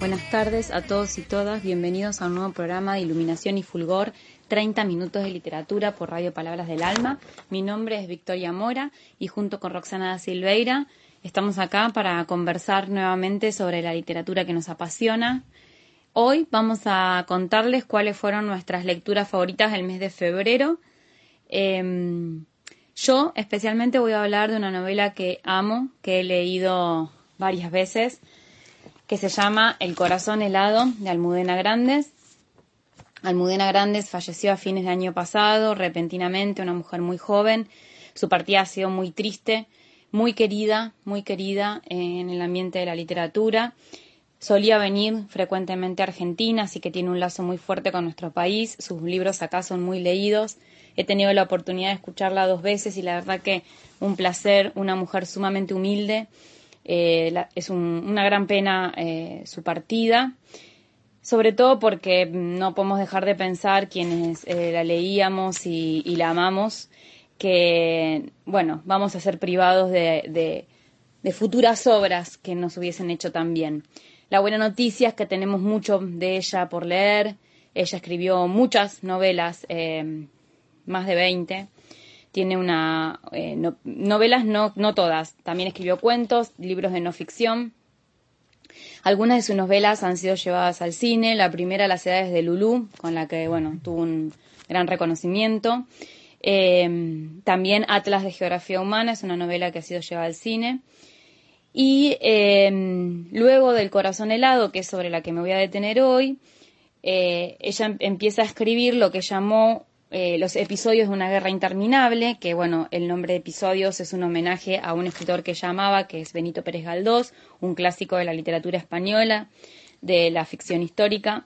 Buenas tardes a todos y todas, bienvenidos a un nuevo programa de Iluminación y Fulgor, 30 minutos de literatura por Radio Palabras del Alma. Mi nombre es Victoria Mora y junto con Roxana da Silveira estamos acá para conversar nuevamente sobre la literatura que nos apasiona. Hoy vamos a contarles cuáles fueron nuestras lecturas favoritas del mes de febrero. Em, yo especialmente voy a hablar de una novela que amo, que he leído varias veces que se llama El corazón helado de Almudena Grandes. Almudena Grandes falleció a fines de año pasado, repentinamente, una mujer muy joven. Su partida ha sido muy triste, muy querida, muy querida en el ambiente de la literatura. Solía venir frecuentemente a Argentina, así que tiene un lazo muy fuerte con nuestro país. Sus libros acá son muy leídos. He tenido la oportunidad de escucharla dos veces y la verdad que un placer, una mujer sumamente humilde eh, es una gran pena eh, su partida, sobre todo porque no podemos dejar de pensar quienes eh, la leíamos y, la amamos, que, bueno, vamos a ser privados de, de, futuras obras que nos hubiesen hecho tan bien. La buena noticia es que tenemos mucho de ella por leer. Ella escribió muchas novelas, más de 20, tiene una eh, novelas, no, no todas. También escribió cuentos, libros de no ficción. Algunas de sus novelas han sido llevadas al cine. La primera, Las edades de Lulú, con la que bueno tuvo un gran reconocimiento. Em, también Atlas de Geografía Humana es una novela que ha sido llevada al cine. Y em, luego del Corazón helado, que es sobre la que me voy a detener hoy, eh, ella empieza a escribir lo que llamó eh, los episodios de una guerra interminable, que bueno, el nombre de episodios es un homenaje a un escritor que llamaba, que es Benito Pérez Galdós, un clásico de la literatura española, de la ficción histórica.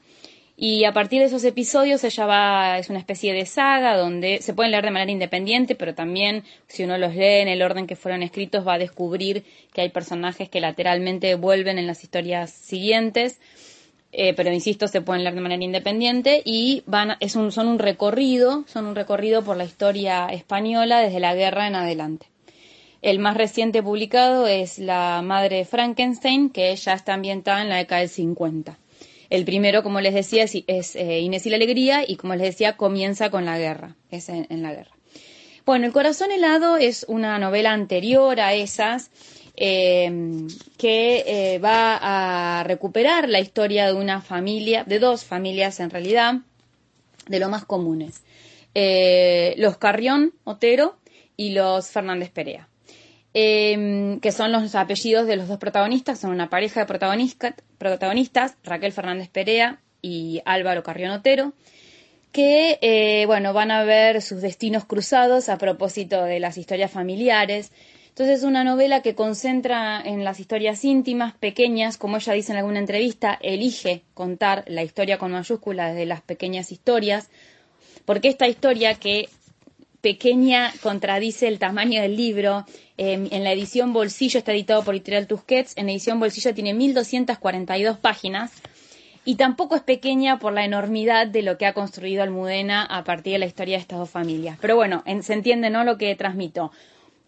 Y a partir de esos episodios ella va, es una especie de saga donde se pueden leer de manera independiente, pero también si uno los lee en el orden que fueron escritos va a descubrir que hay personajes que lateralmente vuelven en las historias siguientes. Eh, pero insisto, se pueden leer de manera independiente y son un recorrido, son un recorrido por la historia española desde la guerra en adelante. El más reciente publicado es La Madre Frankenstein, que ya está ambientada en la década del 50. El primero, como les decía, es, eh, Inés y la Alegría y, como les decía, comienza con la guerra, es en la guerra. Bueno, El Corazón Helado es una novela anterior a esas eh, que eh, va a recuperar la historia de una familia, de dos familias en realidad, de lo más comunes. Eh, los Carrión Otero y los Fernández Perea. que son los apellidos de los dos protagonistas, son una pareja de protagonistas, Raquel Fernández Perea y Álvaro Carrión Otero, que bueno, van a ver sus destinos cruzados a propósito de las historias familiares, entonces es una novela que concentra en las historias íntimas, pequeñas, como ella dice en alguna entrevista, elige contar la historia con mayúsculas desde las pequeñas historias, porque esta historia que pequeña contradice el tamaño del libro. Em, en la edición Bolsillo está editado por Editorial Tusquets. En la edición Bolsillo tiene 1242 páginas. Y tampoco es pequeña por la enormidad de lo que ha construido Almudena a partir de la historia de estas dos familias. Pero bueno, se entiende, ¿no? Lo que transmito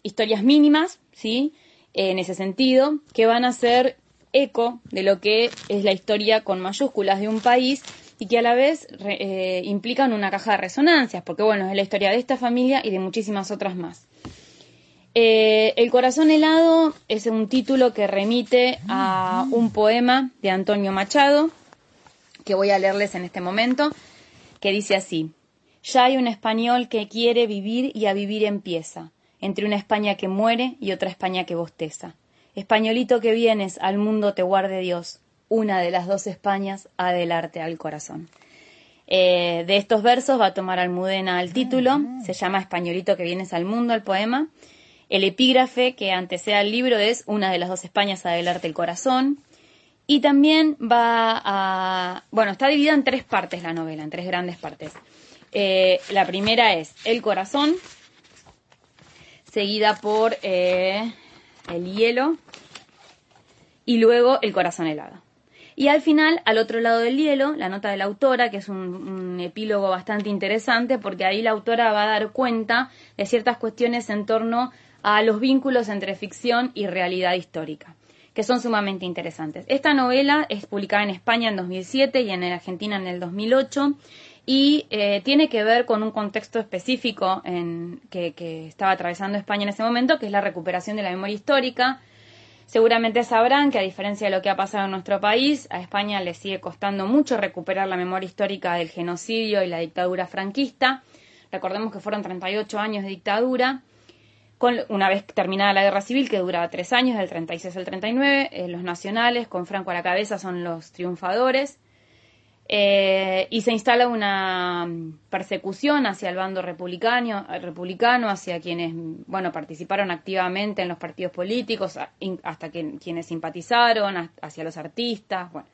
historias mínimas, ¿sí? En ese sentido, que van a ser eco de lo que es la historia con mayúsculas de un país y que a la vez eh, implican una caja de resonancias, porque bueno, es la historia de esta familia y de muchísimas otras más. Eh, el corazón helado es un título que remite a un poema de Antonio Machado, que voy a leerles en este momento, que dice así, ya hay un español que quiere vivir y a vivir empieza entre una España que muere y otra España que bosteza. Españolito que vienes, al mundo te guarde Dios, una de las dos Españas adelarte al corazón. Eh, de estos versos va a tomar Almudena el título, se llama Españolito que vienes al mundo, el poema. El epígrafe que antecede al libro es Una de las dos Españas adelarte el corazón. Y también va a... Bueno, está dividida en tres partes la novela, en tres grandes partes. Eh, la primera es El corazón, seguida por eh, El hielo y luego El corazón helado. Y al final, al otro lado del hielo, la nota de la autora, que es un, un, epílogo bastante interesante, porque ahí la autora va a dar cuenta de ciertas cuestiones en torno a los vínculos entre ficción y realidad histórica que son sumamente interesantes. Esta novela es publicada en España en 2007 y en Argentina en el 2008 y eh, tiene que ver con un contexto específico en, que, que, estaba atravesando España en ese momento, que es la recuperación de la memoria histórica. Seguramente sabrán que a diferencia de lo que ha pasado en nuestro país, a España le sigue costando mucho recuperar la memoria histórica del genocidio y la dictadura franquista. Recordemos que fueron 38 años de dictadura con, una vez terminada la guerra civil, que duraba tres años, del 36 al 39, eh, los nacionales, con Franco a la cabeza, son los triunfadores, eh, y se instala una persecución hacia el bando republicano, republicano, hacia quienes bueno participaron activamente en los partidos políticos, hasta quienes simpatizaron, hacia los artistas. Bueno,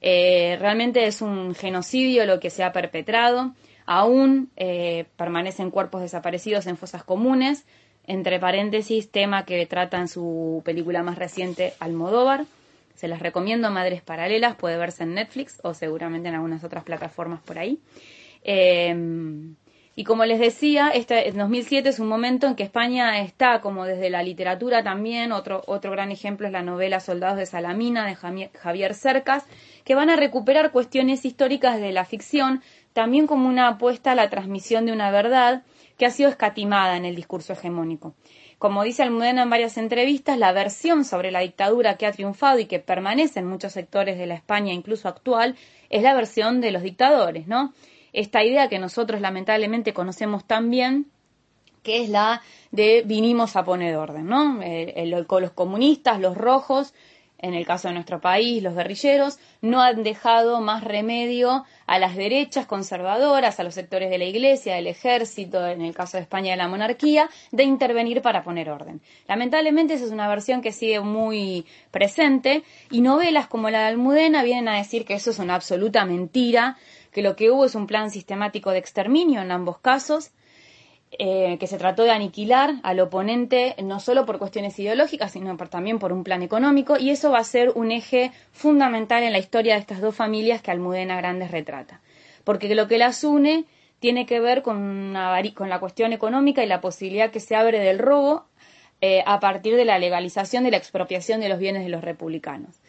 eh, realmente es un genocidio lo que se ha perpetrado. Aún permanecen cuerpos desaparecidos en fosas comunes, entre paréntesis, tema que trata en su película más reciente, Almodóvar. Se las recomiendo, Madres Paralelas, puede verse en Netflix o seguramente en algunas otras plataformas por ahí. Eh, y como les decía, este 2007 es un momento en que España está, como desde la literatura también, otro, otro gran ejemplo es la novela Soldados de Salamina de Javier Cercas, que van a recuperar cuestiones históricas de la ficción, también como una apuesta a la transmisión de una verdad que ha sido escatimada en el discurso hegemónico. Como dice Almudena en varias entrevistas, la versión sobre la dictadura que ha triunfado y que permanece en muchos sectores de la España, incluso actual, es la versión de los dictadores, ¿no? Esta idea que nosotros lamentablemente conocemos tan bien, que es la de vinimos a poner orden, ¿no? los comunistas, los rojos, en el caso de nuestro país, los guerrilleros, no han dejado más remedio a las derechas conservadoras, a los sectores de la Iglesia, del ejército, en el caso de España de la monarquía, de intervenir para poner orden. Lamentablemente esa es una versión que sigue muy presente y novelas como la de Almudena vienen a decir que eso es una absoluta mentira, que lo que hubo es un plan sistemático de exterminio en ambos casos, eh, que se trató de aniquilar al oponente no solo por cuestiones ideológicas, sino también por un plan económico, y eso va a ser un eje fundamental en la historia de estas dos familias que Almudena Grandes retrata. Porque lo que las une tiene que ver con, con la cuestión económica y la posibilidad que se abre del robo eh, a partir de la legalización de la expropiación de los bienes de los republicanos.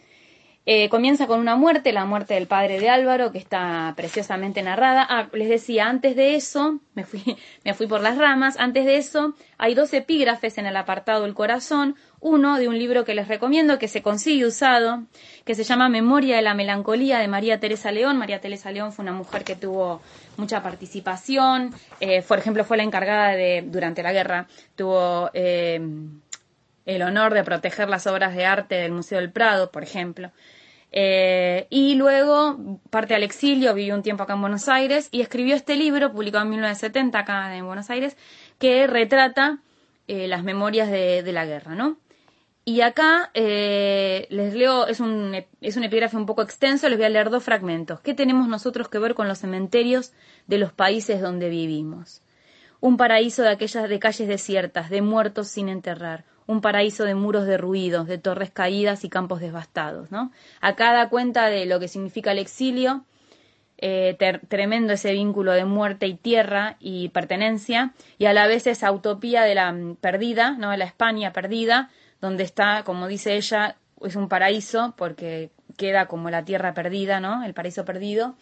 Eh, comienza con una muerte, la muerte del padre de Álvaro, que está preciosamente narrada. Ah, les decía, antes de eso, me fui, me fui por las ramas, antes de eso hay dos epígrafes en el apartado El Corazón, uno de un libro que les recomiendo, que se consigue usado, que se llama Memoria de la Melancolía de María Teresa León. María Teresa León fue una mujer que tuvo mucha participación, eh, por ejemplo, fue la encargada de, durante la guerra, tuvo... Eh, el honor de proteger las obras de arte del Museo del Prado, por ejemplo. Eh, y luego parte al exilio, vivió un tiempo acá en Buenos Aires y escribió este libro, publicado en 1970 acá en Buenos Aires, que retrata eh, las memorias de, la guerra, ¿no? Y acá eh, les leo, es un, es un epígrafe un poco extenso, les voy a leer dos fragmentos. ¿Qué tenemos nosotros que ver con los cementerios de los países donde vivimos? Un paraíso de aquellas de calles desiertas, de muertos sin enterrar, un paraíso de muros derruidos, de torres caídas y campos devastados. ¿no? Acá da cuenta de lo que significa el exilio, eh, tremendo ese vínculo de muerte y tierra y pertenencia, y a la vez esa utopía de la mm, perdida, ¿no? de la España perdida, donde está, como dice ella, es un paraíso porque queda como la tierra perdida, ¿no? el paraíso perdido,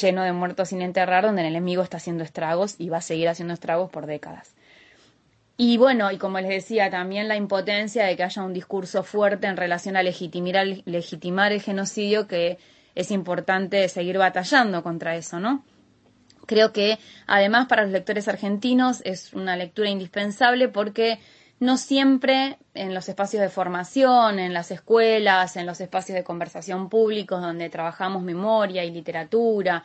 lleno de muertos sin enterrar, donde el enemigo está haciendo estragos y va a seguir haciendo estragos por décadas. Y bueno, y como les decía, también la impotencia de que haya un discurso fuerte en relación a legitimar, legitimar el genocidio, que es importante seguir batallando contra eso, ¿no? Creo que además para los lectores argentinos es una lectura indispensable porque no siempre en los espacios de formación, en las escuelas, en los espacios de conversación públicos donde trabajamos memoria y literatura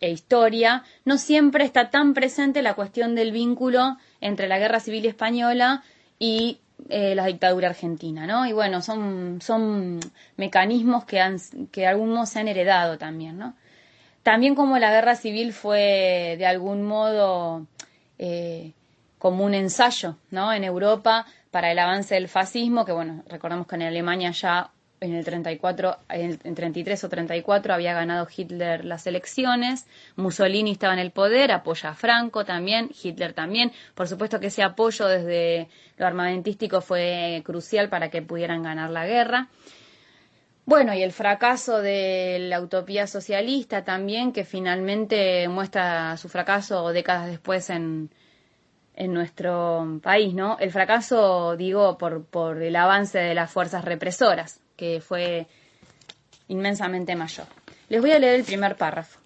e historia, no siempre está tan presente la cuestión del vínculo entre la Guerra Civil Española y eh, la dictadura argentina, ¿no? Y bueno, son, son mecanismos que, han, que algunos se han heredado también, ¿no? También como la guerra civil fue de algún modo eh, como un ensayo, ¿no? En Europa para el avance del fascismo, que bueno, recordamos que en Alemania ya en el 34, en 33 o 34 había ganado Hitler las elecciones, Mussolini estaba en el poder, apoya a Franco también, Hitler también. Por supuesto que ese apoyo desde lo armamentístico fue crucial para que pudieran ganar la guerra. Bueno, y el fracaso de la utopía socialista también, que finalmente muestra su fracaso décadas después en, en nuestro país, ¿no? El fracaso, digo, por, por el avance de las fuerzas represoras, que fue inmensamente mayor. Les voy a leer el primer párrafo.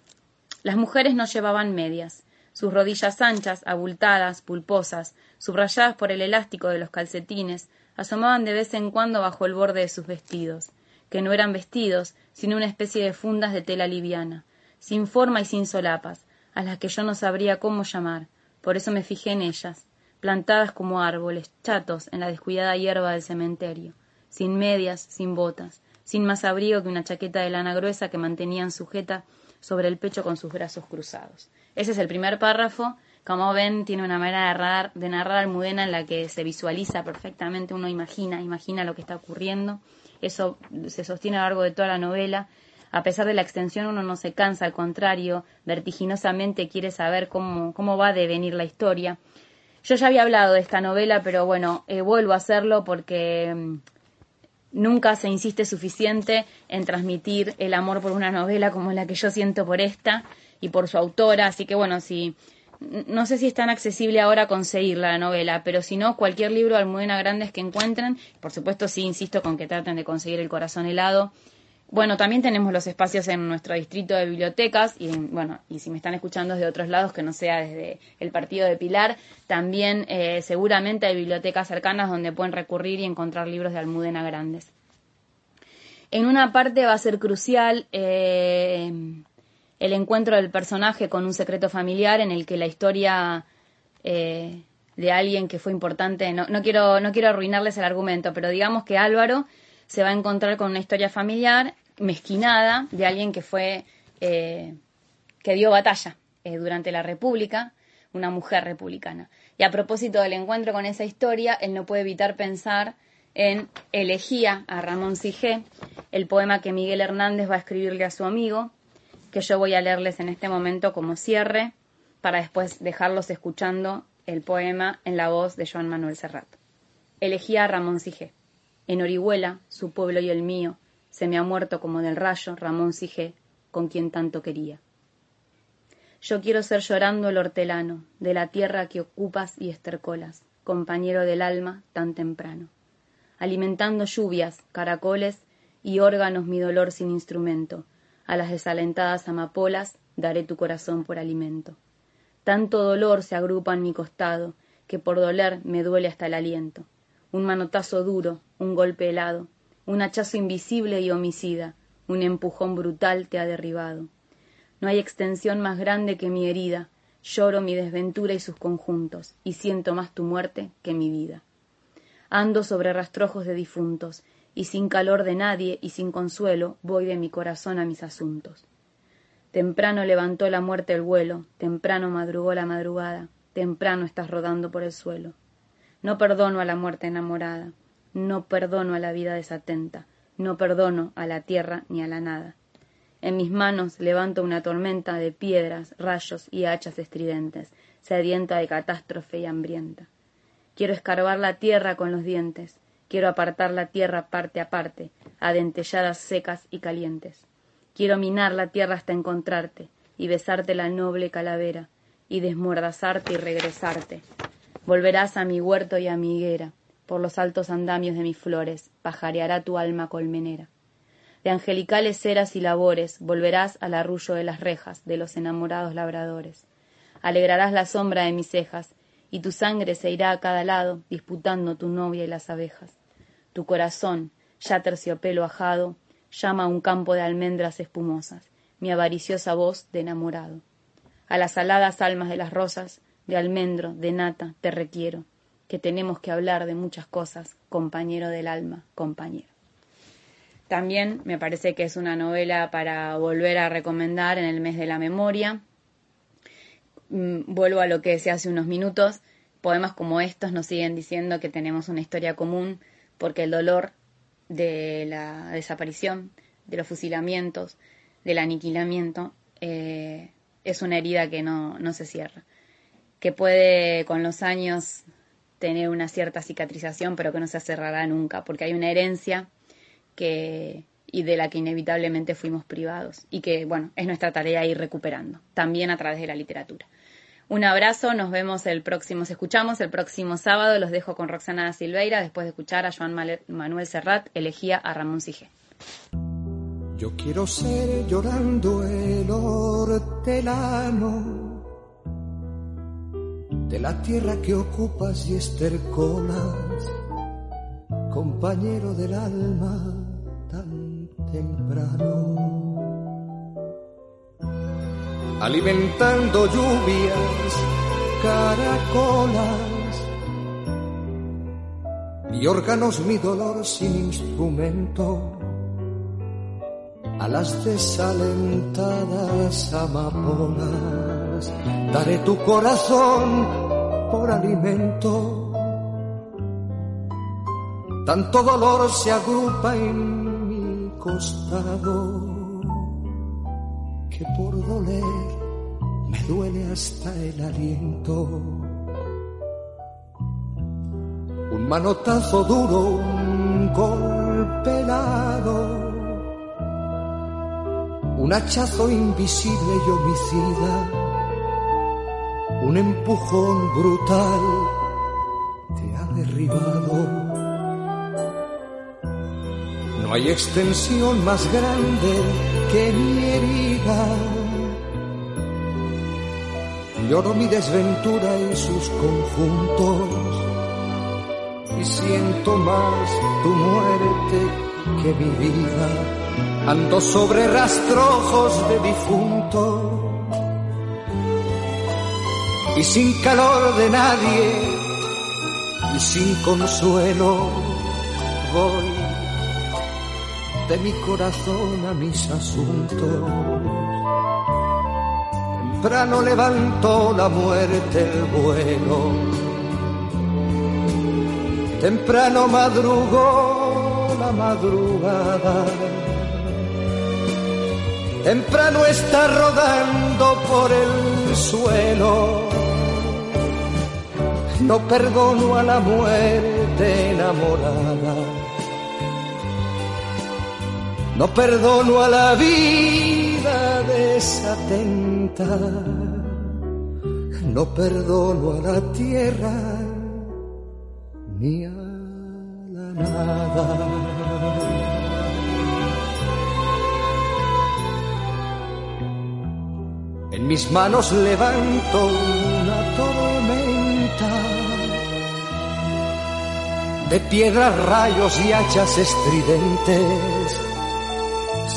Las mujeres no llevaban medias. Sus rodillas anchas, abultadas, pulposas, subrayadas por el elástico de los calcetines, asomaban de vez en cuando bajo el borde de sus vestidos, que no eran vestidos, sino una especie de fundas de tela liviana, sin forma y sin solapas, a las que yo no sabría cómo llamar, por eso me fijé en ellas, plantadas como árboles, chatos en la descuidada hierba del cementerio, sin medias, sin botas, sin más abrigo que una chaqueta de lana gruesa que mantenían sujeta sobre el pecho con sus brazos cruzados. Ese es el primer párrafo. Como ven, tiene una manera de narrar, de narrar Almudena en la que se visualiza perfectamente, uno imagina, imagina lo que está ocurriendo. Eso se sostiene a lo largo de toda la novela a pesar de la extensión uno no se cansa, al contrario, vertiginosamente quiere saber cómo, cómo va a devenir la historia. Yo ya había hablado de esta novela, pero bueno, eh, vuelvo a hacerlo porque mm, nunca se insiste suficiente en transmitir el amor por una novela como la que yo siento por esta y por su autora, así que bueno, si no sé si es tan accesible ahora conseguirla la novela, pero si no, cualquier libro de Almudena Grandes que encuentren, por supuesto sí insisto con que traten de conseguir El corazón helado, bueno, también tenemos los espacios en nuestro distrito de bibliotecas y bueno, y si me están escuchando desde otros lados que no sea desde el partido de Pilar, también eh, seguramente hay bibliotecas cercanas donde pueden recurrir y encontrar libros de Almudena grandes. En una parte va a ser crucial eh, el encuentro del personaje con un secreto familiar en el que la historia eh, de alguien que fue importante, no, no, quiero, no quiero arruinarles el argumento, pero digamos que Álvaro se va a encontrar con una historia familiar mezquinada de alguien que fue, eh, que dio batalla eh, durante la República, una mujer republicana. Y a propósito del encuentro con esa historia, él no puede evitar pensar en Elegía a Ramón Sigé, el poema que Miguel Hernández va a escribirle a su amigo, que yo voy a leerles en este momento como cierre, para después dejarlos escuchando el poema en la voz de Joan Manuel Serrat. Elegía a Ramón Sigé. En Orihuela, su pueblo y el mío, se me ha muerto como del rayo Ramón Sigé, con quien tanto quería. Yo quiero ser llorando el hortelano, de la tierra que ocupas y estercolas, compañero del alma tan temprano. Alimentando lluvias, caracoles y órganos mi dolor sin instrumento, a las desalentadas amapolas daré tu corazón por alimento. Tanto dolor se agrupa en mi costado, que por doler me duele hasta el aliento. Un manotazo duro, un golpe helado, un hachazo invisible y homicida, un empujón brutal te ha derribado. No hay extensión más grande que mi herida, lloro mi desventura y sus conjuntos, y siento más tu muerte que mi vida. Ando sobre rastrojos de difuntos, y sin calor de nadie y sin consuelo voy de mi corazón a mis asuntos. Temprano levantó la muerte el vuelo, temprano madrugó la madrugada, temprano estás rodando por el suelo. No perdono a la muerte enamorada, no perdono a la vida desatenta, no perdono a la tierra ni a la nada. En mis manos levanto una tormenta de piedras, rayos y hachas estridentes, sedienta de catástrofe y hambrienta. Quiero escarbar la tierra con los dientes, quiero apartar la tierra parte a parte, a dentelladas secas y calientes. Quiero minar la tierra hasta encontrarte, y besarte la noble calavera, y desmordazarte y regresarte. Volverás a mi huerto y a mi higuera, por los altos andamios de mis flores, pajareará tu alma colmenera. De angelicales eras y labores volverás al arrullo de las rejas de los enamorados labradores. Alegrarás la sombra de mis cejas, y tu sangre se irá a cada lado, disputando tu novia y las abejas. Tu corazón, ya terciopelo ajado, llama a un campo de almendras espumosas, mi avariciosa voz de enamorado. A las aladas almas de las rosas, de almendro, de nata, te requiero, que tenemos que hablar de muchas cosas, compañero del alma, compañero. También me parece que es una novela para volver a recomendar en el mes de la memoria. Mm, vuelvo a lo que decía hace unos minutos. Poemas como estos nos siguen diciendo que tenemos una historia común porque el dolor de la desaparición, de los fusilamientos, del aniquilamiento, eh, es una herida que no, no se cierra, que puede con los años tener una cierta cicatrización, pero que no se cerrará nunca, porque hay una herencia que y de la que inevitablemente fuimos privados y que, bueno, es nuestra tarea ir recuperando, también a través de la literatura. Un abrazo, nos vemos el próximo, escuchamos el próximo sábado, los dejo con Roxana Silveira después de escuchar a Joan Manuel Serrat, elegía a Ramón Sige. Yo quiero ser llorando el hortelano de la tierra que ocupas y estercolas, compañero del alma tan temprano. Alimentando lluvias, caracolas y órganos mi dolor sin instrumento a las desalentadas amapolas daré tu corazón por alimento. Tanto dolor se agrupa en mi costado que por doler me duele hasta el aliento. Un manotazo duro, un golpe un hachazo invisible y homicida, un empujón brutal te ha derribado. No hay extensión más grande que mi herida. Lloro mi desventura en sus conjuntos y siento más tu muerte que mi vida. Ando sobre rastrojos de difunto y sin calor de nadie y sin consuelo voy de mi corazón a mis asuntos. Temprano levantó la muerte el vuelo, temprano madrugó la madrugada, temprano está rodando por el suelo. No perdono a la muerte enamorada. No perdono a la vida desatenta, no perdono a la tierra ni a la nada. En mis manos levanto una tormenta de piedras, rayos y hachas estridentes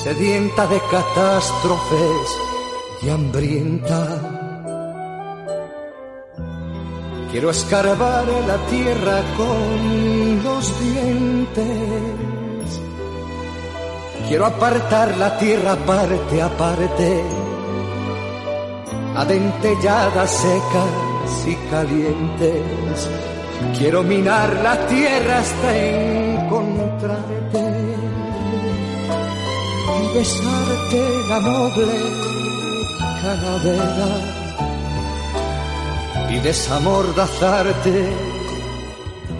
sedienta de catástrofes y hambrienta. Quiero escarbar la tierra con los dientes. Quiero apartar la tierra parte a parte, adentelladas, secas y calientes. Quiero minar la tierra hasta encontrarte besarte la noble calavera y desamordazarte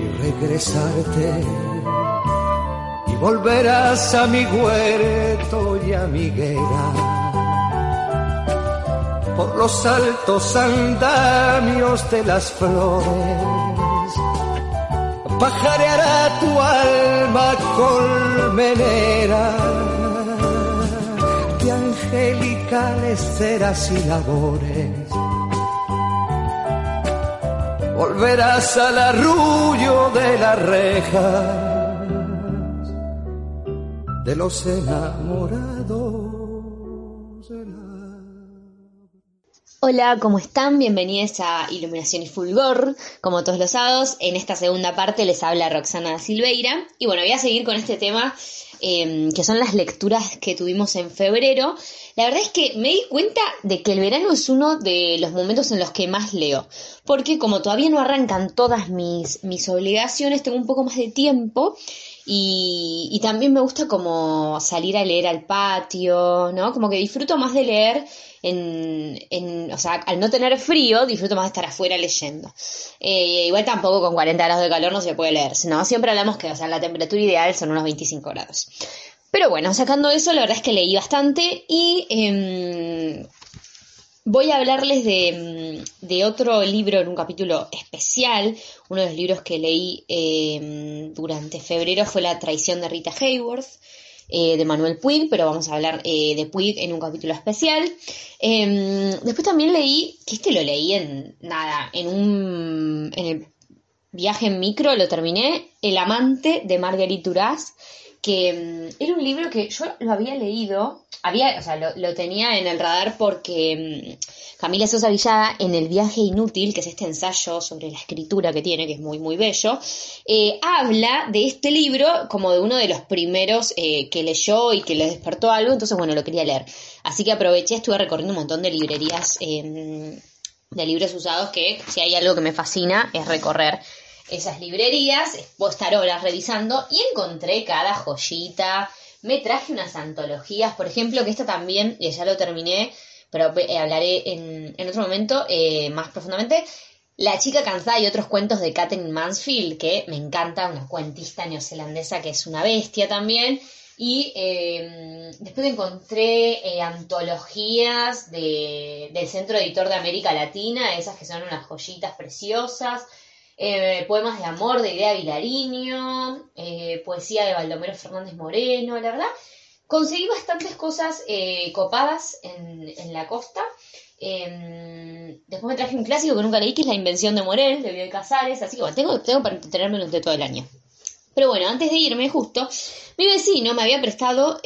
y regresarte y volverás a mi huerto y a mi guerra por los altos andamios de las flores pajareará tu alma colmenera angelicales ceras y labores. Volverás al arrullo de las rejas de los enamorados. Hola, ¿cómo están? Bienvenidos a Iluminación y Fulgor. Como todos los sábados, en esta segunda parte les habla Roxana Silveira. Y bueno, voy a seguir con este tema em, que son las lecturas que tuvimos en febrero. La verdad es que me di cuenta de que el verano es uno de los momentos en los que más leo. Porque como todavía no arrancan todas mis, mis obligaciones, tengo un poco más de tiempo. Y, y, también me gusta como salir a leer al patio, ¿no? Como que disfruto más de leer en, en, o sea, al no tener frío, disfruto más de estar afuera leyendo. Eh, igual tampoco con 40 grados de calor no se puede leer, ¿no? Siempre hablamos que, o sea, la temperatura ideal son unos 25 grados. Pero bueno, sacando eso, la verdad es que leí bastante y eh, voy a hablarles de, em, de, otro libro en un capítulo especial. Uno de los libros que leí eh, durante febrero fue La traición de Rita Hayworth. Eh, de Manuel Puig, pero vamos a hablar eh, de Puig en un capítulo especial. Em, después también leí, que este lo leí en nada, en un viaje en micro, lo terminé, El amante de Marguerite Duras, que em, era un libro que yo lo había leído, había, o sea, lo, tenía en el radar porque em, Camila Sosa Villada, en El viaje inútil, que es este ensayo sobre la escritura que tiene, que es muy, muy bello, eh, habla de este libro como de uno de los primeros eh, que leyó y que le despertó algo, entonces, bueno, lo quería leer. Así que aproveché, estuve recorriendo un montón de librerías em, de libros usados que si hay algo que me fascina es recorrer esas librerías, puedo estar horas revisando y encontré cada joyita. Me traje unas antologías, por ejemplo, que esta también, y ya lo terminé, pero eh, hablaré en, otro momento eh, más profundamente. La chica cansada y otros cuentos de Catherine Mansfield, que me encanta, una cuentista neozelandesa que es una bestia también. Y eh, después encontré antologías de, del Centro Editor de América Latina, esas que son unas joyitas preciosas. Eh, poemas de amor de Idea Vilariño, eh, poesía de Baldomero Fernández Moreno, la verdad. Conseguí bastantes cosas eh, copadas en, la costa. Em, después me traje un clásico que nunca leí, que es La Invención de Morel, de Bioy Casares, así que bueno, tengo, tengo para entretenerme durante todo el año. Pero bueno, antes de irme, justo, mi vecino me había prestado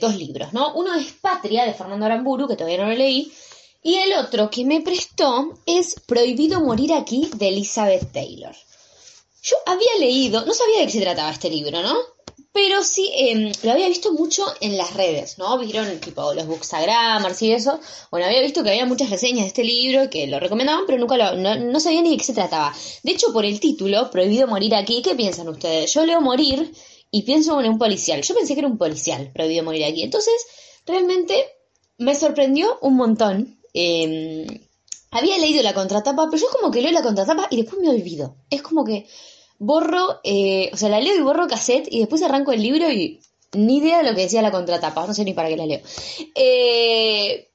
dos libros, ¿no? Uno es Patria, de Fernando Aramburu, que todavía no lo leí, y el otro que me prestó es Prohibido morir aquí de Elizabeth Taylor. Yo había leído, no sabía de qué se trataba este libro, ¿no? Pero sí, em, lo había visto mucho en las redes, ¿no? Vieron tipo los bookstagrammers y eso. Bueno, había visto que había muchas reseñas de este libro que lo recomendaban, pero nunca lo, no, no sabía ni de qué se trataba. De hecho, por el título, Prohibido morir aquí, ¿qué piensan ustedes? Yo leo morir y pienso en un policial. Yo pensé que era un policial, Prohibido morir aquí. Entonces, realmente me sorprendió un montón Em, había leído la contratapa, pero yo como que leo la contratapa y después me olvido. Es como que borro, eh, o sea, la leo y borro cassette y después arranco el libro y ni idea de lo que decía la contratapa, no sé ni para qué la leo. Eh,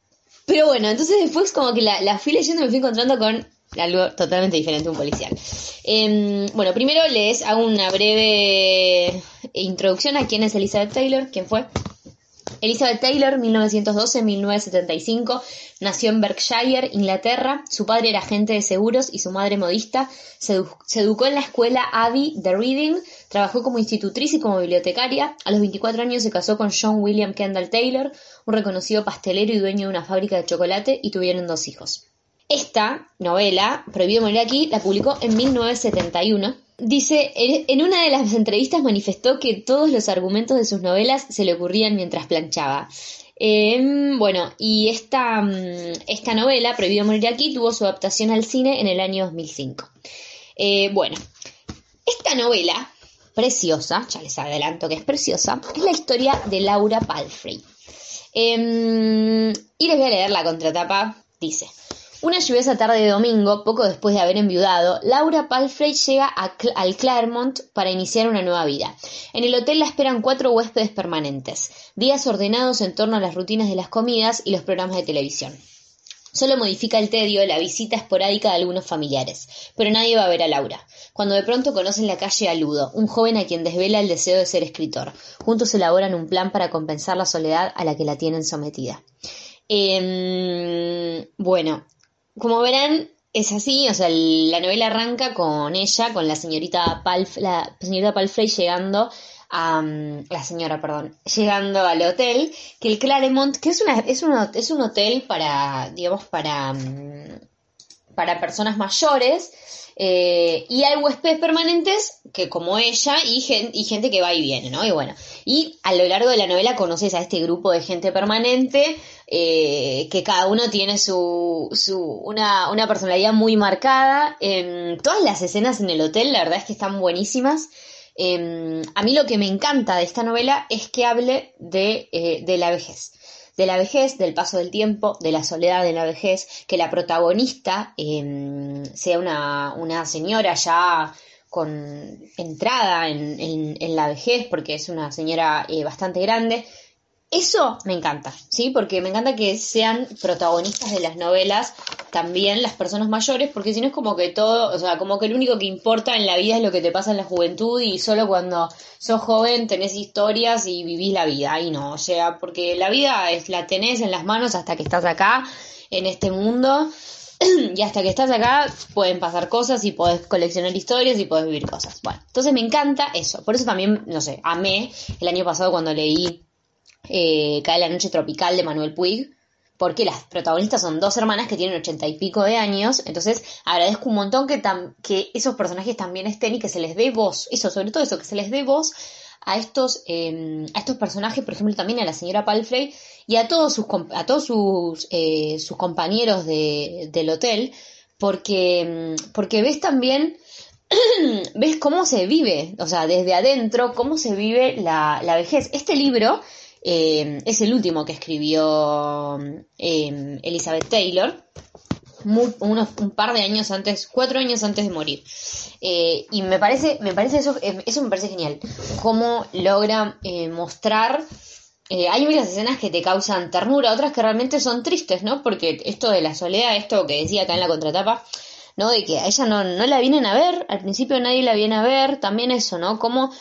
pero bueno, entonces después como que la, fui leyendo y me fui encontrando con algo totalmente diferente, un policial. Em, bueno, primero les hago una breve introducción a quién es Elizabeth Taylor, quién fue. Elizabeth Taylor, 1912-1975, nació en Berkshire, Inglaterra. Su padre era agente de seguros y su madre modista. Se, educó en la escuela Abbey de Reading, trabajó como institutriz y como bibliotecaria. A los 24 años se casó con John William Kendall Taylor, un reconocido pastelero y dueño de una fábrica de chocolate, y tuvieron dos hijos. Esta novela, Prohibido morir aquí, la publicó en 1971 Dice, en una de las entrevistas manifestó que todos los argumentos de sus novelas se le ocurrían mientras planchaba. Em, bueno, y esta, mm, esta novela, Prohibido morir aquí, tuvo su adaptación al cine en el año 2005. Eh, bueno, esta novela, preciosa, ya les adelanto que es preciosa, es la historia de Laura Palfrey. Em, y les voy a leer la contratapa. Dice, una lluviosa tarde de domingo, poco después de haber enviudado, Laura Palfrey llega al Claremont para iniciar una nueva vida. En el hotel la esperan cuatro huéspedes permanentes, días ordenados en torno a las rutinas de las comidas y los programas de televisión. Solo modifica el tedio la visita esporádica de algunos familiares, pero nadie va a ver a Laura. Cuando de pronto conocen la calle a Ludo, un joven a quien desvela el deseo de ser escritor. Juntos elaboran un plan para compensar la soledad a la que la tienen sometida. Em, bueno, como verán, es así, o sea, la novela arranca con ella, con la señorita Palf, la señorita Palfrey llegando a mm, la señora, perdón, llegando al hotel, que el Claremont, que es una, es un, es un hotel para, digamos, para, mm, para personas mayores, eh, y hay huéspedes permanentes que como ella y, gente que va y viene, ¿no? Y bueno, y a lo largo de la novela conoces a este grupo de gente permanente eh, que cada uno tiene su, su una, una personalidad muy marcada. Em, todas las escenas en el hotel, la verdad es que están buenísimas. Em, a mí lo que me encanta de esta novela es que hable de, eh, de la vejez de la vejez, del paso del tiempo, de la soledad de la vejez, que la protagonista em, sea una, una, señora ya con entrada en, en, la vejez, porque es una señora eh, bastante grande, eso me encanta, ¿sí? Porque me encanta que sean protagonistas de las novelas también las personas mayores, porque si no es como que todo, o sea, como que lo único que importa en la vida es lo que te pasa en la juventud y solo cuando sos joven tenés historias y vivís la vida, y no, o sea, porque la vida la tenés en las manos hasta que estás acá, en este mundo, y hasta que estás acá pueden pasar cosas y podés coleccionar historias y podés vivir cosas. Bueno, entonces me encanta eso, por eso también, no sé, amé el año pasado cuando leí eh, Cae la noche tropical de Manuel Puig, porque las protagonistas son dos hermanas que tienen ochenta y pico de años, entonces agradezco un montón que, esos personajes también estén y que se les dé voz, eso, sobre todo eso, que se les dé voz a estos, em, a estos personajes, por ejemplo, también a la señora Palfrey y a todos sus, a todos sus, eh, sus compañeros de, del hotel, porque, em, porque ves también ves cómo se vive, o sea, desde adentro, cómo se vive la, la vejez. Este libro eh, es el último que escribió eh, Elizabeth Taylor, un par de años antes, cuatro años antes de morir. Eh, y me parece, me parece eso, eso me parece genial. Cómo logra mostrar. hay muchas escenas que te causan ternura, otras que realmente son tristes, ¿no? Porque esto de la soledad, esto que decía acá en la contratapa, ¿no? De que a ella no, no la vienen a ver, al principio nadie la viene a ver, también eso, ¿no? Cómo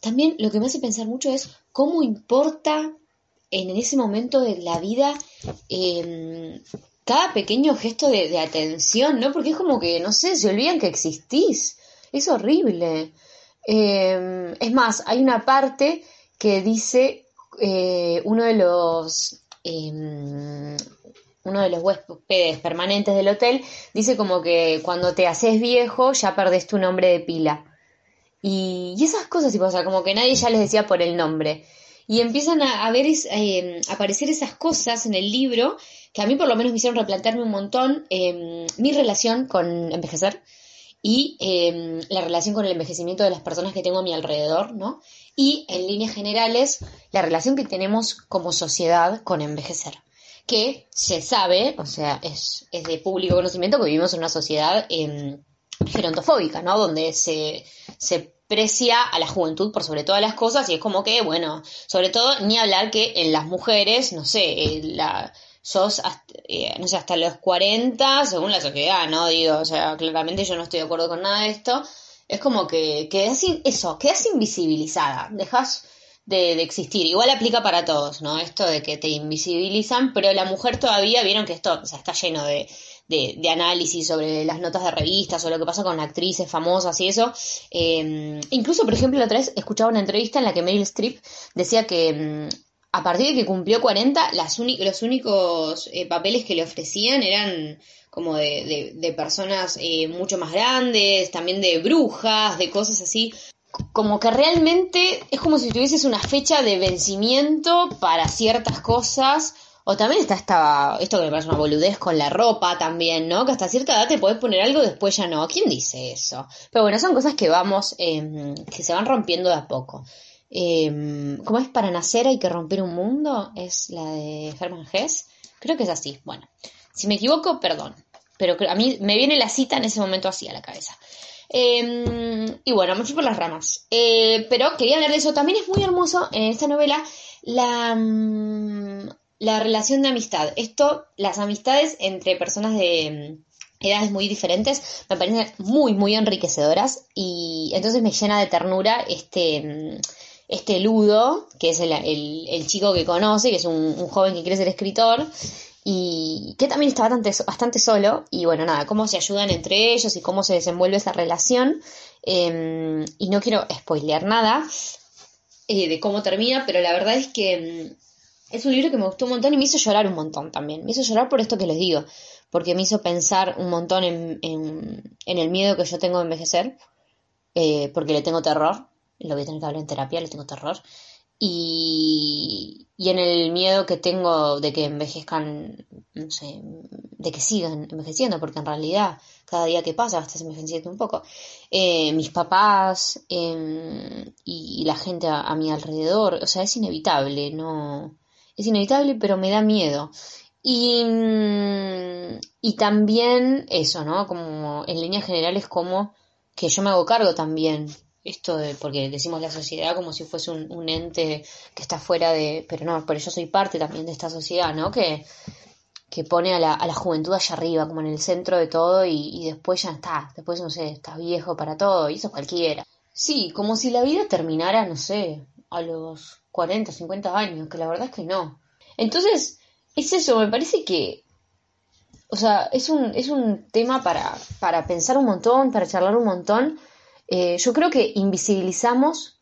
también lo que me hace pensar mucho es cómo importa en ese momento de la vida em, cada pequeño gesto de, atención, ¿no? Porque es como que, no sé, se olvidan que existís. Es horrible. Em, es más, hay una parte que dice eh, uno de los em, uno de los huéspedes permanentes del hotel dice como que cuando te haces viejo ya perdés tu nombre de pila. Y, esas cosas, tipo, o sea, como que nadie ya les decía por el nombre. Y empiezan a, ver, eh, aparecer esas cosas en el libro que a mí por lo menos me hicieron replantearme un montón em, mi relación con envejecer y em, la relación con el envejecimiento de las personas que tengo a mi alrededor, ¿no? Y en líneas generales, la relación que tenemos como sociedad con envejecer. Que se sabe, o sea, es, es de público conocimiento que vivimos en una sociedad em, gerontofóbica, ¿no? Donde se, se precia a la juventud por sobre todas las cosas y es como que, bueno, sobre todo ni hablar que en las mujeres, no sé, eh, la, sos, eh, no sé, hasta los 40, según la sociedad, ¿no? Digo, o sea, claramente yo no estoy de acuerdo con nada de esto. Es como que quedas, eso, quedas invisibilizada, dejas de, de, existir. Igual aplica para todos, ¿no? Esto de que te invisibilizan, pero la mujer todavía, vieron que esto, o sea, está lleno de, de, análisis sobre las notas de revistas o lo que pasa con actrices famosas y eso. Eh, incluso, por ejemplo, la otra vez escuchaba una entrevista en la que Meryl Streep decía que mm, a partir de que cumplió 40, las los únicos eh, papeles que le ofrecían eran como de, de, personas eh, mucho más grandes, también de brujas, de cosas así. Como que realmente es como si tuvieses una fecha de vencimiento para ciertas cosas o también está esta, esto que me parece una boludez con la ropa también, ¿no? Que hasta cierta edad te puedes poner algo, después ya no. ¿Quién dice eso? Pero bueno, son cosas que vamos, eh, que se van rompiendo de a poco. Eh, ¿Cómo es para nacer hay que romper un mundo? Es la de Hermann Hesse. Creo que es así. Bueno, si me equivoco, perdón. Pero a mí me viene la cita en ese momento así a la cabeza. Eh, y bueno, me fui por las ramas. Eh, pero quería hablar de eso. También es muy hermoso en esta novela la, mm, la relación de amistad. Esto, las amistades entre personas de mm, edades muy diferentes me parecen muy, muy enriquecedoras y entonces me llena de ternura este, mm, este Ludo, que es el, el, chico que conoce, que es un, joven que quiere ser escritor y que también está bastante, bastante solo y bueno, nada, cómo se ayudan entre ellos y cómo se desenvuelve esa relación. Em, y no quiero spoilear nada, eh, de cómo termina, pero la verdad es que mm, es un libro que me gustó un montón y me hizo llorar un montón también. Me hizo llorar por esto que les digo, porque me hizo pensar un montón en, en, el miedo que yo tengo de envejecer, eh, porque le tengo terror, lo voy a tener que hablar en terapia, le tengo terror, y, y en el miedo que tengo de que envejezcan, no sé, de que sigan envejeciendo, porque en realidad cada día que pasa estás envejeciendo un poco. Eh, mis papás em, y, la gente a, mi alrededor, o sea, es inevitable, no, es inevitable, pero me da miedo. Y, mm, y también eso, ¿no? Como en líneas generales, como que yo me hago cargo también esto de, porque decimos la sociedad como si fuese un, ente que está fuera de, pero no, pero yo soy parte también de esta sociedad, ¿no? Que, que pone a la, a la juventud allá arriba, como en el centro de todo y, después ya está, después no sé, estás viejo para todo y eso cualquiera. Sí, como si la vida terminara, no sé, a los 40, 50 años, que la verdad es que no. Entonces, es eso, me parece que, o sea, es un, es un tema para, para pensar un montón, para charlar un montón, eh, yo creo que invisibilizamos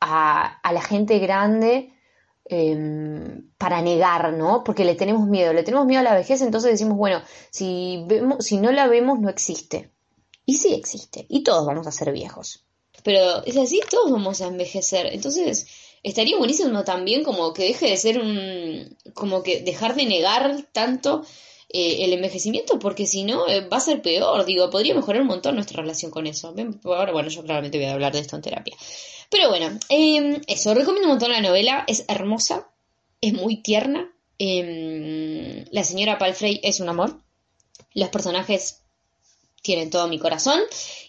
a, la gente grande em, para negar, ¿no? Porque le tenemos miedo, le tenemos miedo a la vejez, entonces decimos, bueno, si, vemos, si no la vemos, no existe. Y sí existe, y todos vamos a ser viejos. Pero es así, todos vamos a envejecer. Entonces, estaría buenísimo también como que deje de ser un... como que dejar de negar tanto eh, el envejecimiento, porque si no eh, va a ser peor, digo, podría mejorar un montón nuestra relación con eso. Ahora, bueno, yo claramente voy a hablar de esto en terapia. Pero bueno, em, eso, recomiendo un montón la novela, es hermosa, es muy tierna. Em, la señora Palfrey es un amor. Los personajes tienen todo mi corazón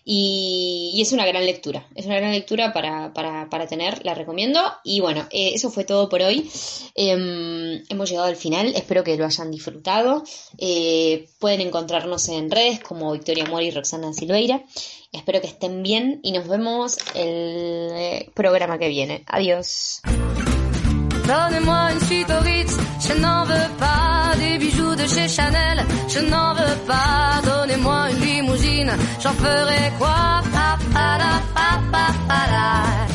y, es una gran lectura, es una gran lectura para, para, para tener, la recomiendo. Y bueno, eh, eso fue todo por hoy, em, hemos llegado al final, espero que lo hayan disfrutado, eh, pueden encontrarnos en redes como Victoria Mori y Roxana Silveira, espero que estén bien y nos vemos el eh, programa que viene, adiós. je n'en veux pas des bijoux de chez Chanel, je n'en veux pas, donnez-moi une limousine, j'en ferai quoi? Pa, pa, pa, pa, pa,